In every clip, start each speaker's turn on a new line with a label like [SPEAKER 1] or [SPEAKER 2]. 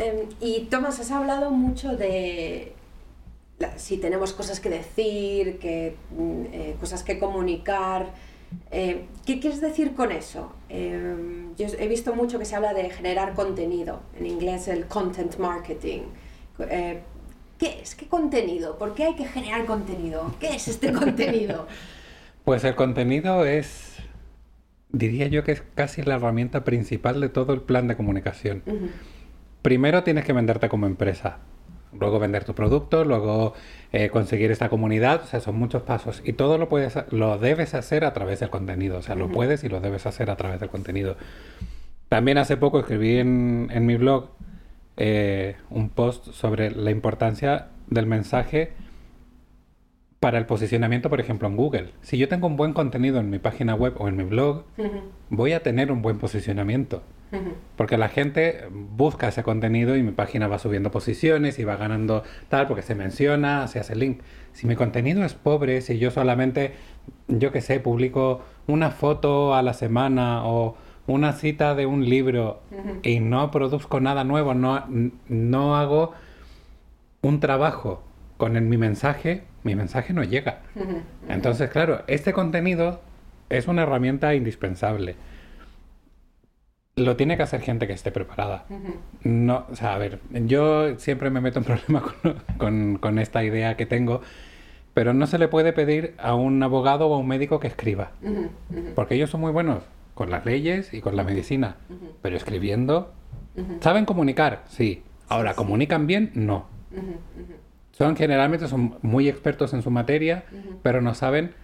[SPEAKER 1] Em, y Tomás, has hablado mucho de si tenemos cosas que decir, que, mm, eh, cosas que comunicar. Eh, ¿Qué quieres decir con eso? Em, yo he visto mucho que se habla de generar contenido, en inglés el content marketing. Eh, ¿Qué es? ¿Qué contenido? ¿Por qué hay que generar contenido? ¿Qué es este contenido?
[SPEAKER 2] Pues el contenido es, diría yo que es casi la herramienta principal de todo el plan de comunicación. Primero tienes que venderte como empresa, luego vender tu producto, luego eh, conseguir esta comunidad, o sea, son muchos pasos y todo lo puedes, lo debes hacer a través del contenido, o sea, lo puedes y lo debes hacer a través del contenido. También hace poco escribí en, en mi blog eh, un post sobre la importancia del mensaje para el posicionamiento, por ejemplo, en Google. Si yo tengo un buen contenido en mi página web o en mi blog, voy a tener un buen posicionamiento. Porque la gente busca ese contenido y mi página va subiendo posiciones y va ganando tal, porque se menciona, se hace link. Si mi contenido es pobre, si yo solamente, yo qué sé, publico una foto a la semana o una cita de un libro y no produzco nada nuevo, no, no hago un trabajo con mi mensaje, mi mensaje no llega. Entonces, claro, este contenido es una herramienta indispensable. Lo tiene que hacer gente que esté preparada. No, o sea, a ver, yo siempre me meto en problemas con, esta idea que tengo, pero no se le puede pedir a un abogado o a un médico que escriba, porque ellos son muy buenos con las leyes y con la medicina, pero escribiendo, ¿saben comunicar? Sí. Ahora, ¿comunican bien? No. Son generalmente son muy expertos en su materia, pero no saben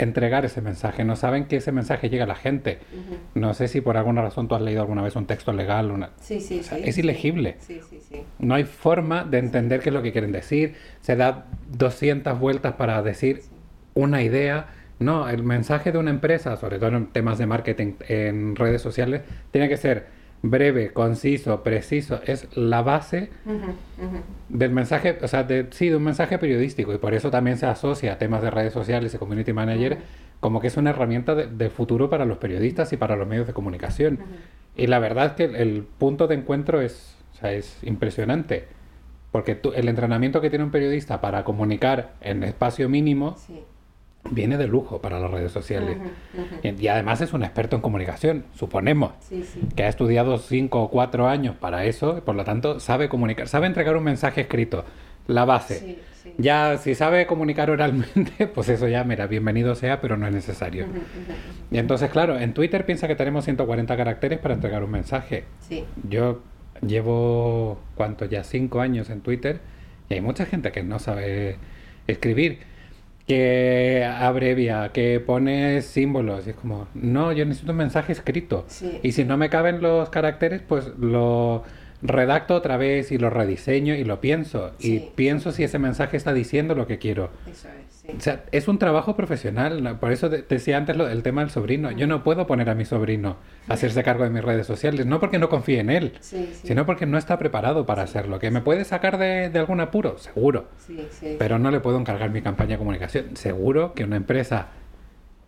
[SPEAKER 2] entregar ese mensaje, no saben que ese mensaje llega a la gente. No sé si por alguna razón tú has leído alguna vez un texto legal, una...
[SPEAKER 1] sí, sí, sí,
[SPEAKER 2] es ilegible. No hay forma de entender qué es lo que quieren decir. Se da 200 vueltas para decir una idea. No, el mensaje de una empresa, sobre todo en temas de marketing en redes sociales, tiene que ser breve, conciso, preciso, es la base del mensaje, o sea, de, sí, de un mensaje periodístico y por eso también se asocia a temas de redes sociales y community manager como que es una herramienta de, futuro para los periodistas y para los medios de comunicación. Y la verdad es que el, punto de encuentro es, o sea, es impresionante, porque el entrenamiento que tiene un periodista para comunicar en espacio mínimo viene de lujo para las redes sociales. Y, además es un experto en comunicación, suponemos, que ha estudiado cinco o cuatro años para eso, por lo tanto sabe comunicar, sabe entregar un mensaje escrito, la base. Ya si sabe comunicar oralmente, pues eso ya, mira, bienvenido sea, pero no es necesario. Y entonces, claro, en Twitter piensa que tenemos 140 caracteres para entregar un mensaje. Yo llevo, ¿cuánto? Ya cinco años en Twitter y hay mucha gente que no sabe escribir que abrevia, que pone símbolos. Y es como, no, yo necesito un mensaje escrito. Y si no me caben los caracteres, pues lo redacto otra vez y lo rediseño y lo pienso. Y pienso si ese mensaje está diciendo lo que quiero. Eso es. O sea, es un trabajo profesional. Por eso decía antes lo, el tema del sobrino. Yo no puedo poner a mi sobrino a hacerse cargo de mis redes sociales, no porque no confíe en él, sino porque no está preparado para hacerlo. ¿Que me puede sacar de, algún apuro? Seguro. Pero no le puedo encargar mi campaña de comunicación. Seguro que una empresa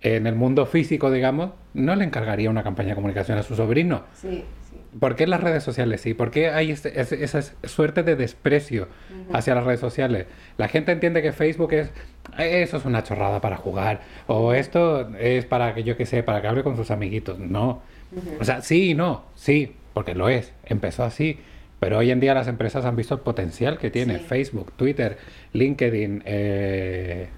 [SPEAKER 2] en el mundo físico, digamos, no le encargaría una campaña de comunicación a su sobrino. Sí, ¿Por qué las redes sociales sí? ¿Por qué hay este, esa suerte de desprecio hacia las redes sociales? La gente entiende que Facebook es eso es una chorrada para jugar o esto es para que yo que sé, para que hable con sus amiguitos. No. O sea, sí y no, sí, porque lo es. Empezó así. Pero hoy en día las empresas han visto el potencial que tiene Facebook, Twitter, LinkedIn, eh,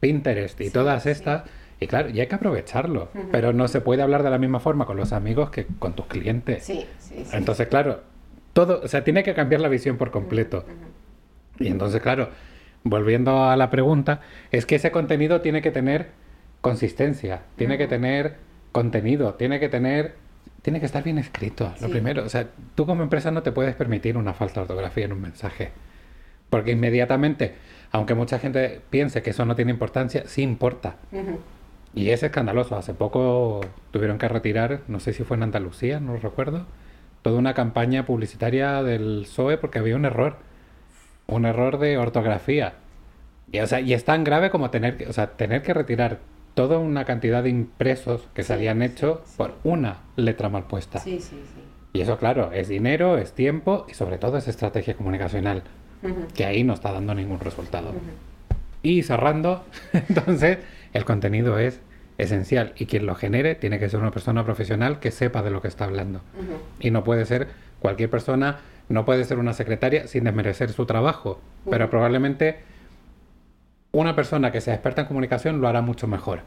[SPEAKER 2] Pinterest y todas estas y claro, y hay que aprovecharlo, pero no se puede hablar de la misma forma con los amigos que con tus clientes. Sí, sí, Entonces, claro, todo, o sea, tiene que cambiar la visión por completo. Y entonces, claro, volviendo a la pregunta, es que ese contenido tiene que tener consistencia, tiene que tener contenido, tiene que tener tiene que estar bien escrito, lo primero. O sea, tú como empresa no te puedes permitir una falta de ortografía en un mensaje. Porque inmediatamente, aunque mucha gente piense que eso no tiene importancia, sí importa. Y es escandaloso. Hace poco tuvieron que retirar, no sé si fue en Andalucía, no recuerdo, toda una campaña publicitaria del PSOE porque había un error. Un error de ortografía. Y, o sea, y es tan grave como tener que, o sea, tener que retirar toda una cantidad de impresos que se habían hecho por una letra mal puesta. Sí, sí, sí. Y eso, claro, es dinero, es tiempo y sobre todo es estrategia comunicacional, que ahí no está dando ningún resultado. Y cerrando, entonces, el contenido es esencial y quien lo genere tiene que ser una persona profesional que sepa de lo que está hablando. Y no puede ser cualquier persona, no puede ser una secretaria sin desmerecer su trabajo, pero probablemente una persona que sea experta en comunicación lo hará mucho mejor.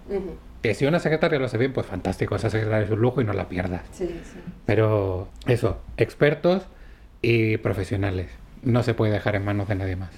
[SPEAKER 2] Que si una secretaria lo hace bien, pues fantástico, esa secretaria es un lujo y no la pierdas. Pero eso, expertos y profesionales. No se puede dejar en manos de nadie más.